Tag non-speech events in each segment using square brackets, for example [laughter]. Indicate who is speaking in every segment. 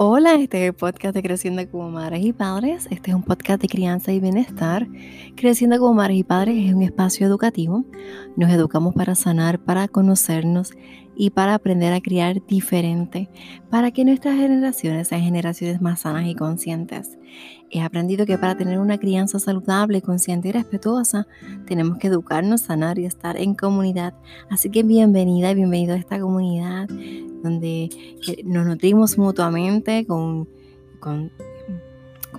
Speaker 1: Hola, este es el podcast de Creciendo como Madres y Padres. Este es un podcast de crianza y bienestar. Creciendo como Madres y Padres es un espacio educativo. Nos educamos para sanar, para conocernos y para aprender a criar diferente, para que nuestras generaciones sean generaciones más sanas y conscientes. He aprendido que para tener una crianza saludable, consciente y respetuosa, tenemos que educarnos, sanar y estar en comunidad. Así que bienvenida y bienvenido a esta comunidad donde nos nutrimos mutuamente con, con,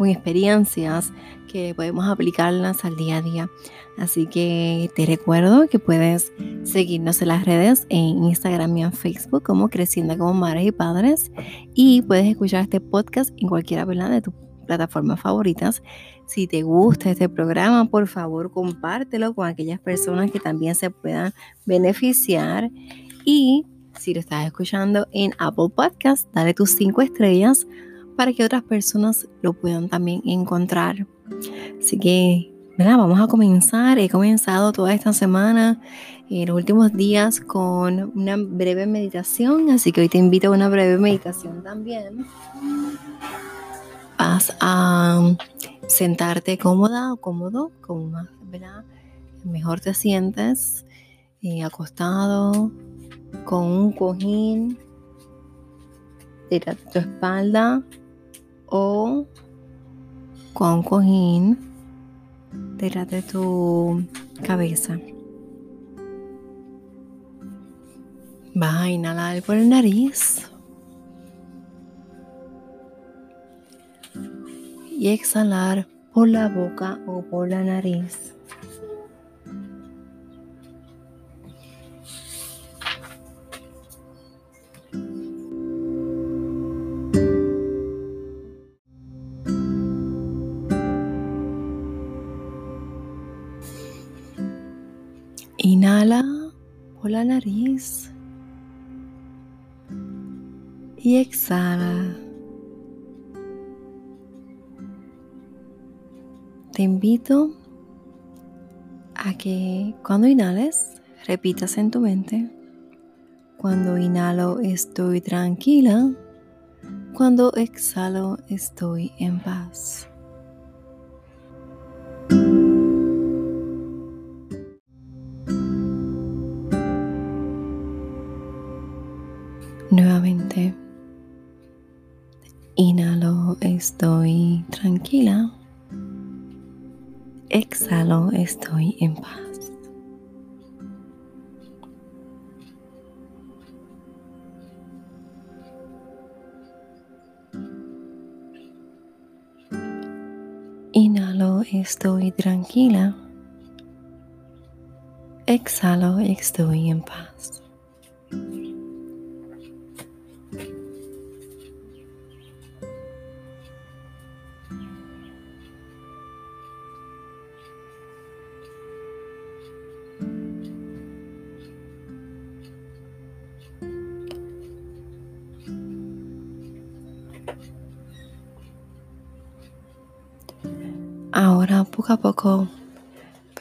Speaker 1: experiencias que podemos aplicarlas al día a día. Así que te recuerdo que puedes seguirnos en las redes, en Instagram y en Facebook como Creciendo como Madres y Padres. Y puedes escuchar este podcast en cualquiera de tus plataformas favoritas. Si te gusta este programa, por favor compártelo con aquellas personas que también se puedan beneficiar. Y si lo estás escuchando en Apple Podcast, dale tus cinco estrellas para que otras personas lo puedan también encontrar. Así que, ¿verdad? Vamos a comenzar. He comenzado toda esta semana, en los últimos días, con una breve meditación. Así que hoy te invito a una breve meditación también. Vas a sentarte cómoda o cómodo, como más, ¿verdad? Mejor te sientes eh, acostado con un cojín de tu espalda o con un cojín detrás de tu cabeza. Vas a inhalar por el nariz y exhalar por la boca o por la nariz. La nariz y exhala. Te invito a que cuando inhales repitas en tu mente, cuando inhalo estoy tranquila, cuando exhalo estoy en paz. Inhalo, estoy tranquila. Exhalo, estoy en paz. Inhalo, estoy tranquila. Exhalo, estoy en paz.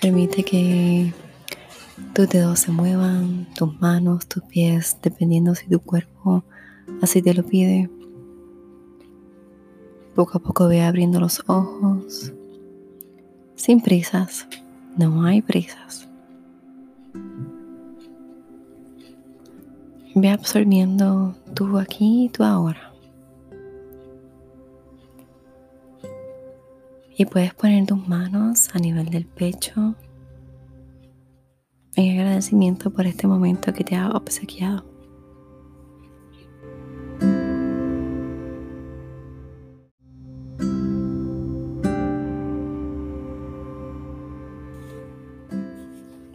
Speaker 1: Permite que tus dedos se muevan, tus manos, tus pies, dependiendo si tu cuerpo así te lo pide. Poco a poco ve abriendo los ojos, sin prisas, no hay prisas. Ve absorbiendo tú aquí y tú ahora. Y puedes poner tus manos a nivel del pecho en agradecimiento por este momento que te ha obsequiado.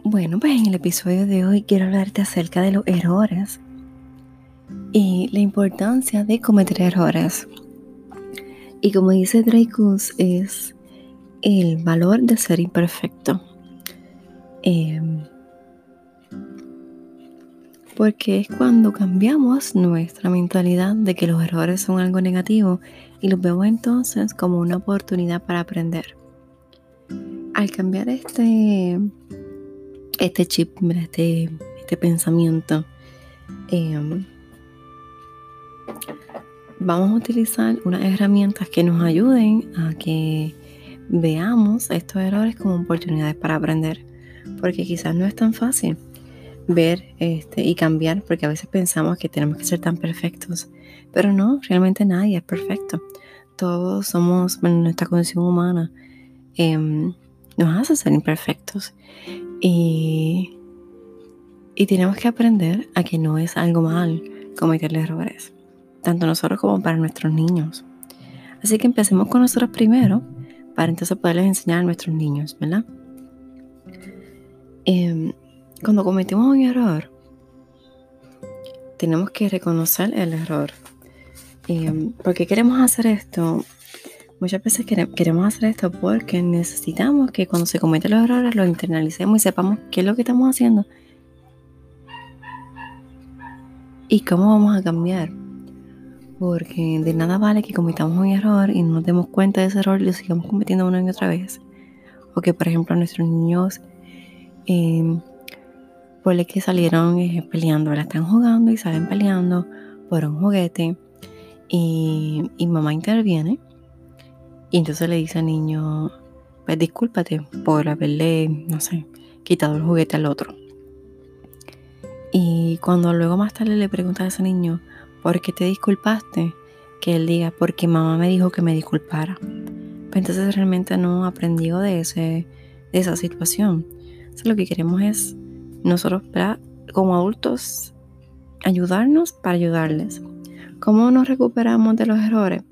Speaker 1: Bueno, pues en el episodio de hoy quiero hablarte acerca de los errores y la importancia de cometer errores. Y como dice Dreykus, es el valor de ser imperfecto. Em, porque es cuando cambiamos nuestra mentalidad de que los errores son algo negativo y los vemos entonces como una oportunidad para aprender. Al cambiar este, este chip, este, este pensamiento, em, vamos a utilizar unas herramientas que nos ayuden a que veamos estos errores como oportunidades para aprender, porque quizás no es tan fácil ver este, y cambiar, porque a veces pensamos que tenemos que ser tan perfectos, pero no, realmente nadie es perfecto. Todos somos, bueno, nuestra condición humana em, nos hace ser imperfectos y, y tenemos que aprender a que no es algo mal cometer errores, tanto nosotros como para nuestros niños. Así que empecemos con nosotros primero para entonces poderles enseñar a nuestros niños, ¿verdad? Em, cuando cometimos un error, tenemos que reconocer el error. Eh, ¿Por qué queremos hacer esto? Muchas veces queremos hacer esto porque necesitamos que cuando se cometen los errores lo internalicemos y sepamos qué es lo que estamos haciendo y cómo vamos a cambiar. Porque de nada vale que cometamos un error y no nos demos cuenta de ese error y lo sigamos cometiendo una y otra vez. O por ejemplo, nuestros niños, eh, por que salieron eh, peleando, la están jugando y salen peleando por un juguete. Y, y mamá interviene. Y entonces le dice al niño, pues discúlpate por haberle, no sé, quitado el juguete al otro. Y cuando luego más tarde le pregunta a ese niño, ¿por qué te disculpaste? Que él diga, porque mamá me dijo que me disculpara. Pues entonces realmente no aprendió de, ese, de esa situación. Entonces lo que queremos es nosotros, como adultos, ayudarnos para ayudarles. ¿Cómo nos recuperamos de los errores?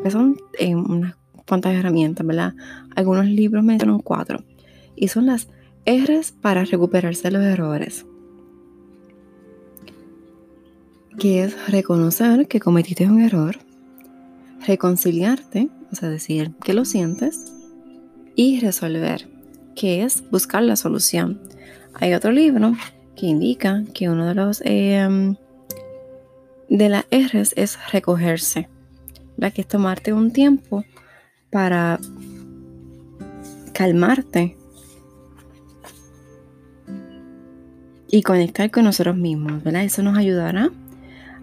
Speaker 1: Pues son eh, unas cuantas herramientas, ¿verdad? Algunos libros mencionan cuatro. Y son las R's para recuperarse de los errores. Que es reconocer que cometiste un error, reconciliarte, o sea, decir que lo sientes, y resolver, que es buscar la solución. Hay otro libro que indica que uno de los em, de las R's es recogerse, ¿verdad? que es tomarte un tiempo para calmarte y conectar con nosotros mismos, ¿verdad? Eso nos ayudará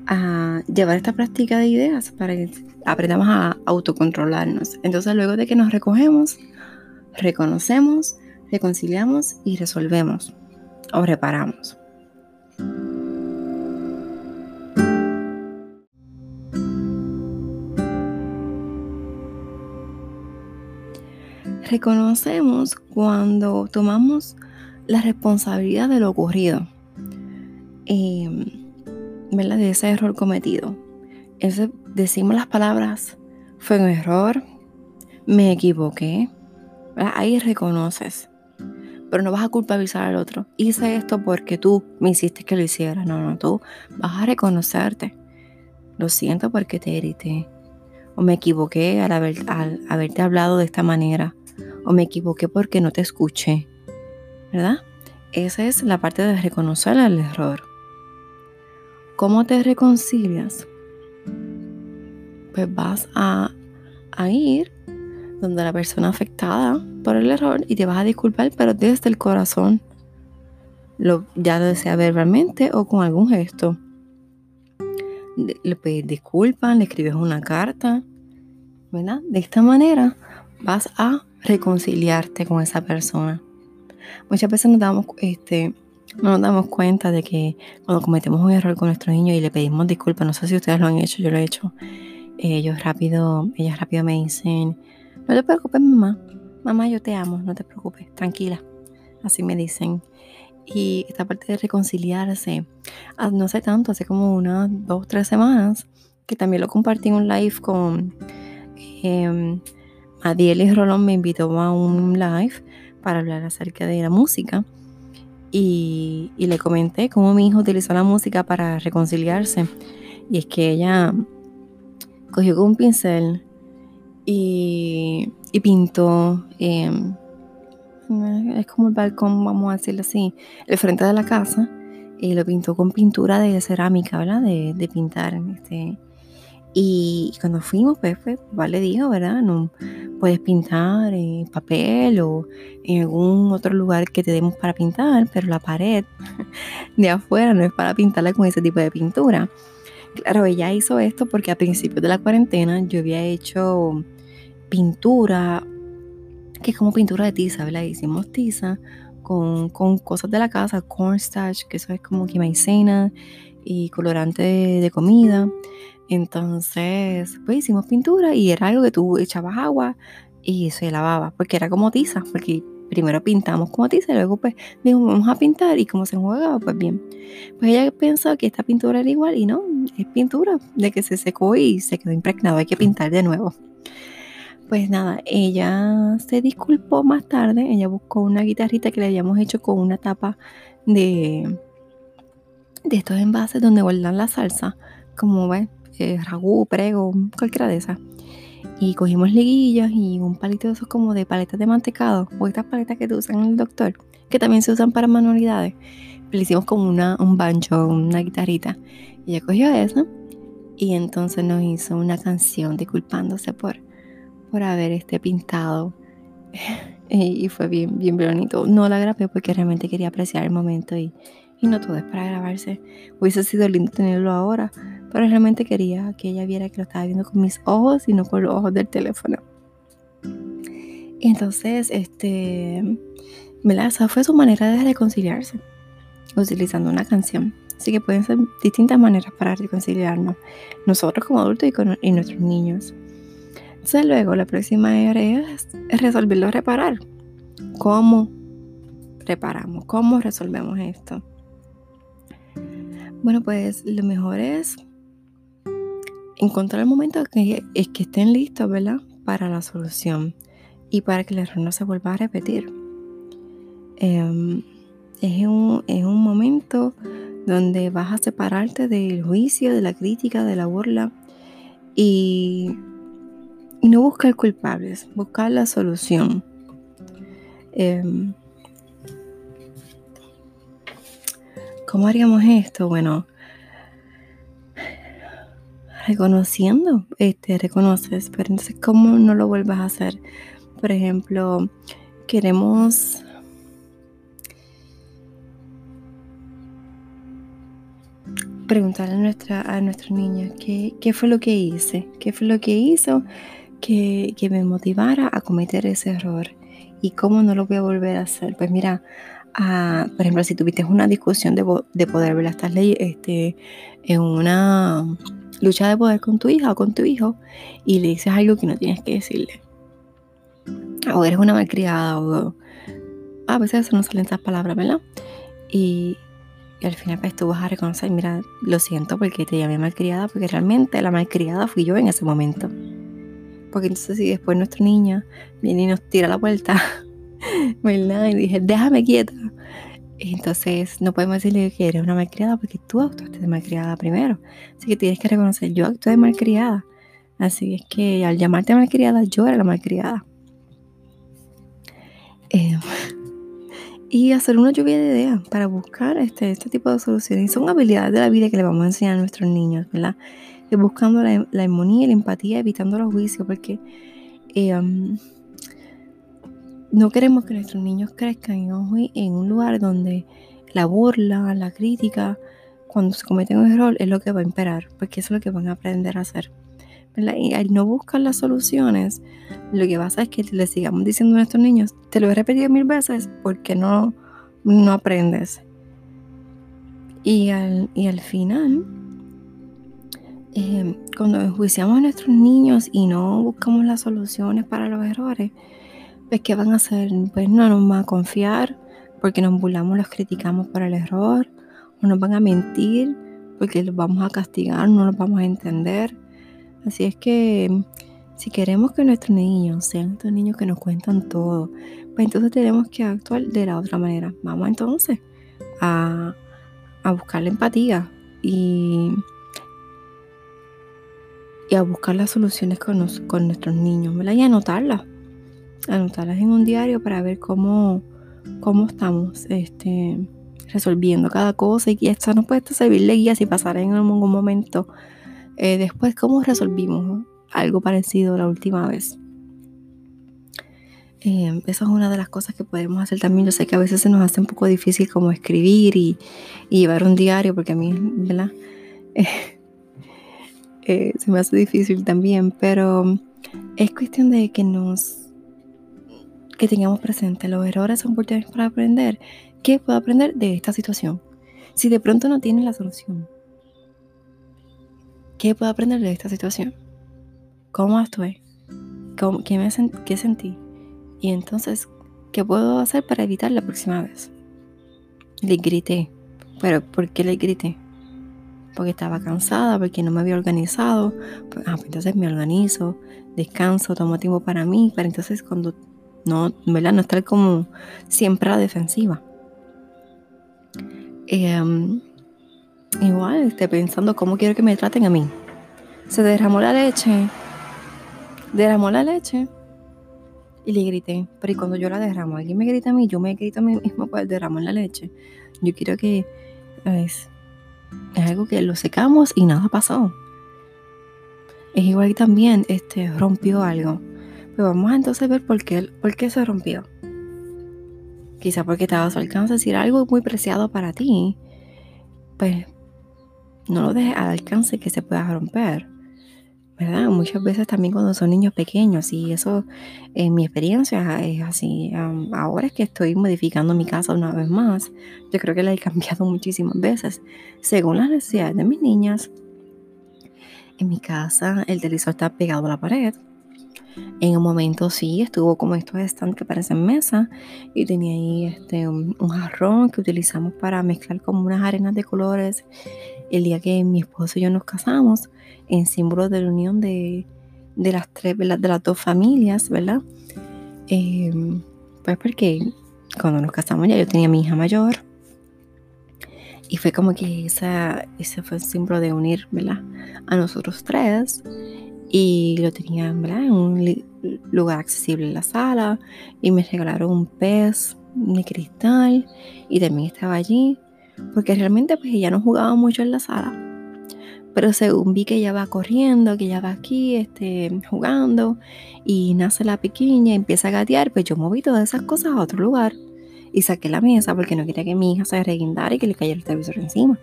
Speaker 1: a llevar esta práctica de ideas para que aprendamos a autocontrolarnos. Entonces luego de que nos recogemos, reconocemos, reconciliamos y resolvemos o reparamos. Reconocemos cuando tomamos la responsabilidad de lo ocurrido. Eh, de ese error cometido. Ese, decimos las palabras, fue un error, me equivoqué. Ahí reconoces. Pero no vas a culpabilizar al otro. Hice esto porque tú me hiciste que lo hiciera. No, no, tú vas a reconocerte. Lo siento porque te irrité. O me equivoqué al, al haberte hablado de esta manera. O me equivoqué porque no te escuché. ¿Verdad? Esa es la parte de reconocer el error. ¿Cómo te reconcilias? Pues vas a, ir donde la persona afectada por el error y te vas a disculpar, pero desde el corazón. Ya lo desea verbalmente o con algún gesto. Le pides disculpas, le escribes una carta, ¿verdad? De esta manera vas a reconciliarte con esa persona. Muchas veces nos damos, este, no nos damos cuenta de que cuando cometemos un error con nuestro niño y le pedimos disculpas, no sé si ustedes lo han hecho, yo lo he hecho, ellos rápido, ellas rápido me dicen, no te preocupes mamá, mamá yo te amo, no te preocupes, tranquila, así me dicen. Y esta parte de reconciliarse, ah, no sé tanto, hace como unas dos, tres semanas, que también lo compartí en un live con eh, y Rolón me invitó a un live para hablar acerca de la música y, le comenté cómo mi hijo utilizó la música para reconciliarse. Y es que ella cogió con un pincel y, pintó, em, es como el balcón, vamos a decirlo así, el frente de la casa, y lo pintó con pintura de cerámica, ¿verdad? De, de pintar. Este, y cuando fuimos, pues, pues le dijo, ¿verdad? No puedes pintar en papel o en algún otro lugar que te demos para pintar, pero la pared [laughs] de afuera no es para pintarla con ese tipo de pintura. Claro, ella hizo esto porque a principios de la cuarentena yo había hecho pintura, que es como pintura de tiza, ¿verdad? Hicimos tiza con, cosas de la casa, cornstarch, que eso es como que maicena y colorante de, comida. Entonces, pues hicimos pintura y era algo que tú echabas agua y se lavaba, porque era como tiza, porque primero pintamos como tiza y luego pues dijimos vamos a pintar y como se juega, pues bien. Pues ella pensó que esta pintura era igual y no, es pintura de que se secó y se quedó impregnado, hay que pintar de nuevo. Pues nada, ella se disculpó más tarde, ella buscó una guitarrita que le habíamos hecho con una tapa de, de estos envases donde guardan la salsa, como ves, eh, ragú, prego, cualquiera de esas. Y cogimos liguillas y un palito de esos como de paletas de mantecado, o estas paletas que te usan en el doctor, que también se usan para manualidades. Le hicimos como una, un banjo, una guitarrita. Y ella cogió eso y entonces nos hizo una canción disculpándose por por haber este pintado. [laughs] y fue bien, bien bonito. No la grabé porque realmente quería apreciar el momento y, y no todo es para grabarse. Hubiese sido lindo tenerlo ahora, pero realmente quería que ella viera que lo estaba viendo con mis ojos y no con los ojos del teléfono. Y entonces, este, esa fue su manera de reconciliarse, utilizando una canción. Así que pueden ser distintas maneras para reconciliarnos, nosotros como adultos y, con, y nuestros niños. Luego la próxima área es, resolverlo, reparar. ¿Cómo reparamos? ¿Cómo resolvemos esto? Bueno, pues lo mejor es encontrar el momento que, es que estén listos, ¿verdad? Para la solución y para que el error no se vuelva a repetir. Em, es, un, es un momento donde vas a separarte del juicio, de la crítica, de la burla y y no buscar culpables, buscar la solución. Em, ¿Cómo haríamos esto? Bueno, reconociendo, este, reconoces, pero entonces, ¿cómo no lo vuelvas a hacer? Por ejemplo, queremos preguntarle a nuestra, a nuestra niña qué, qué fue lo que hice, qué fue lo que hizo que, me motivara a cometer ese error y cómo no lo voy a volver a hacer. Pues mira, ah, por ejemplo, si tuviste una discusión de, poder, ver Estás este, en una lucha de poder con tu hija o con tu hijo y le dices algo que no tienes que decirle. O eres una malcriada o a veces eso no salen esas palabras, ¿verdad? Y, y al final pues tú vas a reconocer, mira, lo siento porque te llamé malcriada, porque realmente la malcriada fui yo en ese momento. Porque entonces si después nuestra niña viene y nos tira la vuelta, [laughs] ¿verdad? Y dije, déjame quieta. Entonces no podemos decirle que eres una malcriada porque tú actuaste de malcriada primero. Así que tienes que reconocer, yo actué de malcriada. Así es que al llamarte malcriada, yo era la malcriada. Eh, [laughs] y hacer una lluvia de ideas para buscar este, este tipo de soluciones. Y son habilidades de la vida que le vamos a enseñar a nuestros niños, ¿verdad? buscando la, la armonía la empatía, evitando los juicios, porque eh, um, no queremos que nuestros niños crezcan en un lugar donde la burla, la crítica, cuando se cometen un error, es lo que va a imperar, porque eso es lo que van a aprender a hacer. Y al no buscar las soluciones, lo que pasa es que le sigamos diciendo a nuestros niños, te lo he repetido mil veces porque no, no aprendes. Y al, y al final, eh, cuando enjuiciamos a nuestros niños y no buscamos las soluciones para los errores, pues ¿qué van a hacer? Pues no nos van a confiar porque nos burlamos, los criticamos por el error, o nos van a mentir porque los vamos a castigar, no los vamos a entender. Así es que si queremos que nuestros niños sean estos niños que nos cuentan todo, pues entonces tenemos que actuar de la otra manera. Vamos entonces a, a buscar la empatía y y a buscar las soluciones con, con nuestros niños, ¿verdad? Y anotarlas, anotarlas en un diario para ver cómo, cómo estamos este, resolviendo cada cosa y esto nos puede servir de guía si pasara en algún momento eh, después cómo resolvimos algo parecido la última vez. Eh, esa es una de las cosas que podemos hacer también. Yo sé que a veces se nos hace un poco difícil como escribir y, llevar un diario, porque a mí, ¿verdad? [laughs] eh, se me hace difícil también, pero es cuestión de que nos que tengamos presente los errores son oportunidades para aprender. ¿Qué puedo aprender de esta situación? Si de pronto no tienes la solución, ¿qué puedo aprender de esta situación? ¿Cómo actué? qué, me ¿Qué sentí? Y entonces, ¿qué puedo hacer para evitar la próxima vez? Le grité. ¿Pero por qué le grité? Porque estaba cansada, porque no me había organizado. Pues, ah, pues entonces me organizo, descanso, tomo tiempo para mí, para entonces cuando no, ¿verdad? No estar como siempre a la defensiva. Em, igual, esté pensando cómo quiero que me traten a mí. Se derramó la leche. Derramó la leche. Y le grité. Pero y cuando yo la derramo, alguien me grita a mí, yo me grito a mí mismo por derramar la leche. Yo quiero que es, es algo que lo secamos y nada pasó. Es igual que también este, rompió algo. Pero vamos a entonces ver por qué, por qué se rompió. Quizá porque estaba a su alcance decir algo muy preciado para ti. Pues no lo dejes al alcance que se pueda romper. ¿Verdad? Muchas veces también cuando son niños pequeños, y eso en mi experiencia es así. ahora es que estoy modificando mi casa una vez más. Yo creo que la he cambiado [laughs] muchísimas veces según las necesidades de mis niñas. En mi casa el televisor está pegado a la pared en un momento sí, estuvo como estos stands que parecen mesa y tenía ahí este, un, jarrón que utilizamos para mezclar como unas arenas de colores el día que mi esposo y yo nos casamos en símbolo de la unión de, las tres, de las dos familias, ¿verdad? Em, pues porque cuando nos casamos ya yo tenía mi hija mayor. Y fue como que esa, ese fue el símbolo de unir, ¿verdad? A nosotros tres. Y lo tenían en un lugar accesible en la sala. Y me regalaron un pez de cristal. Y también estaba allí porque realmente pues ella no jugaba mucho en la sala. Pero según vi que ella va corriendo que ella va aquí este, jugando y nace la pequeña empieza a gatear pues yo moví todas esas cosas a otro lugar y saqué la mesa porque no quería que mi hija se reguindara y que le cayera el televisor encima.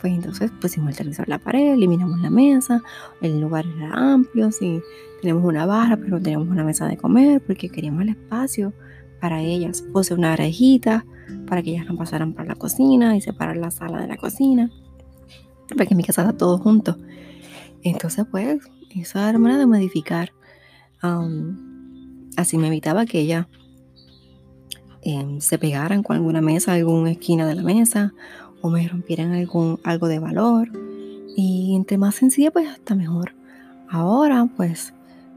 Speaker 1: Pues entonces pusimos el televisor en la pared, eliminamos la mesa, el lugar era amplio, sí, tenemos una barra, pero no teníamos una mesa de comer porque queríamos el espacio para ellas. Puse una rejita para que ellas no pasaran por la cocina y separar la sala de la cocina, porque en mi casa está todo junto. Entonces, pues, esa era manera de modificar. así me evitaba que ellas em, se pegaran con alguna mesa, alguna esquina de la mesa, o me rompieran algún, algo de valor. Y entre más sencilla, pues hasta mejor. Ahora, pues,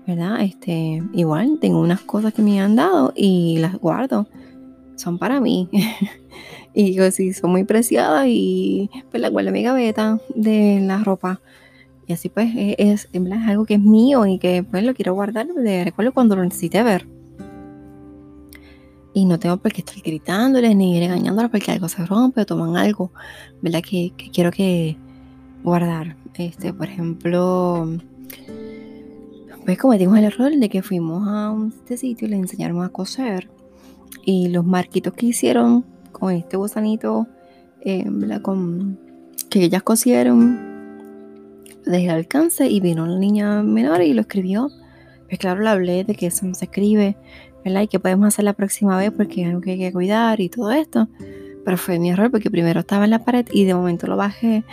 Speaker 1: ¿verdad? Este, igual tengo unas cosas que me han dado y las guardo. Son para mí. [laughs] y digo, sí, son muy preciadas y pues las guardo en mi gaveta de la ropa. Y así pues es, es, es algo que es mío y que pues lo quiero guardar de recuerdo cuando lo necesite ver. Y no tengo por qué estar gritándoles ni regañándoles porque algo se rompe o toman algo, ¿verdad? Que, quiero que guardar. Este, por ejemplo, pues cometimos el error de que fuimos a este sitio y les enseñaron a coser. Y los marquitos que hicieron con este gusanito, eh, ¿verdad? Que ellas cosieron, desde el alcance y vino la niña menor y lo escribió. Pues claro, le hablé de que eso no se escribe, y que podemos hacer la próxima vez porque es algo que hay que cuidar y todo esto. Pero fue mi error porque primero estaba en la pared y de momento lo bajé,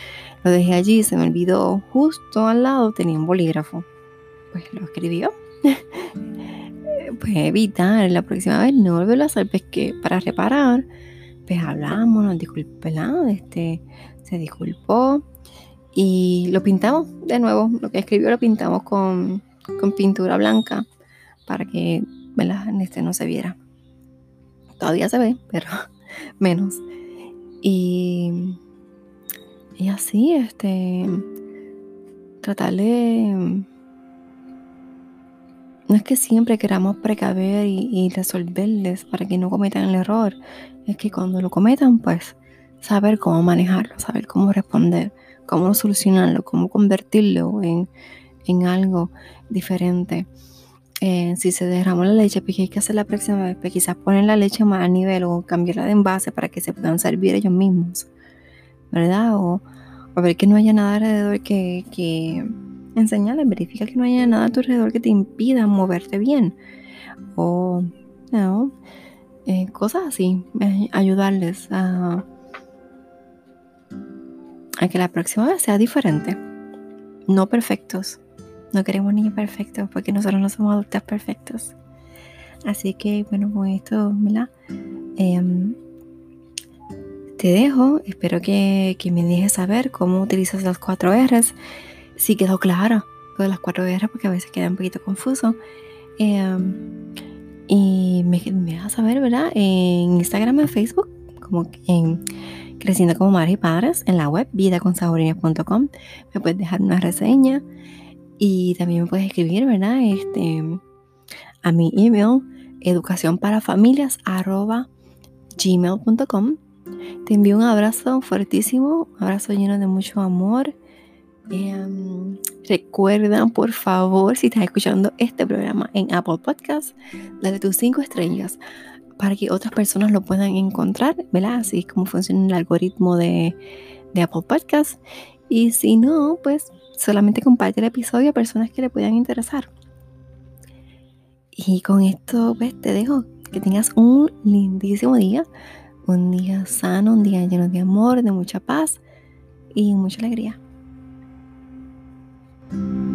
Speaker 1: lo dejé allí, se me olvidó justo al lado tenía un bolígrafo. Pues lo escribió. [laughs] pues evitar la próxima vez no volverlo a hacer, pues que para reparar, pues hablamos, nos disculpó, este, se disculpó y lo pintamos de nuevo. Lo que escribió lo pintamos con, con pintura blanca para que ¿verdad? Este no se viera. Todavía se ve, pero [laughs] menos. Y, y así, este, tratar de... No es que siempre queramos precaver y, resolverles para que no cometan el error. Es que cuando lo cometan, pues saber cómo manejarlo, saber cómo responder, cómo solucionarlo, cómo convertirlo en, en algo diferente. Eh, si se derramó la leche, pues hay que hacer la próxima vez, pues quizás poner la leche más a nivel o cambiarla de envase para que se puedan servir ellos mismos, ¿verdad? O, ver que no haya nada alrededor que, que, enseñarles, verifica que no haya nada a tu alrededor que te impida moverte bien. O, no, eh, cosas así, eh, ayudarles a, a que la próxima vez sea diferente. No perfectos. No queremos niños perfectos porque nosotros no somos adultos perfectos. Así que, bueno, con esto, ¿verdad? Em, te dejo. Espero que, me dejes saber cómo utilizas las cuatro R's. Si quedó claro de las cuatro R's, porque a veces queda un poquito confuso. Em, y me, me dejas saber, ¿verdad? En Instagram, en Facebook, como en Creciendo como Madres y Padres, en la web vidaconsaborina.com. Me puedes dejar una reseña y también me puedes escribir, ¿verdad? Este, a mi email educacionparafamilias.gmail.com Te envío un abrazo fuertísimo, un abrazo lleno de mucho amor. Em, recuerda, por favor, si estás escuchando este programa en Apple Podcast, dale tus cinco estrellas para que otras personas lo puedan encontrar, ¿verdad? Así es como funciona el algoritmo de, de Apple Podcast. Y si no, pues solamente comparte el episodio a personas que le puedan interesar. Y con esto, pues te dejo. Que tengas un lindísimo día. Un día sano, un día lleno de amor, de mucha paz y mucha alegría. Thank you.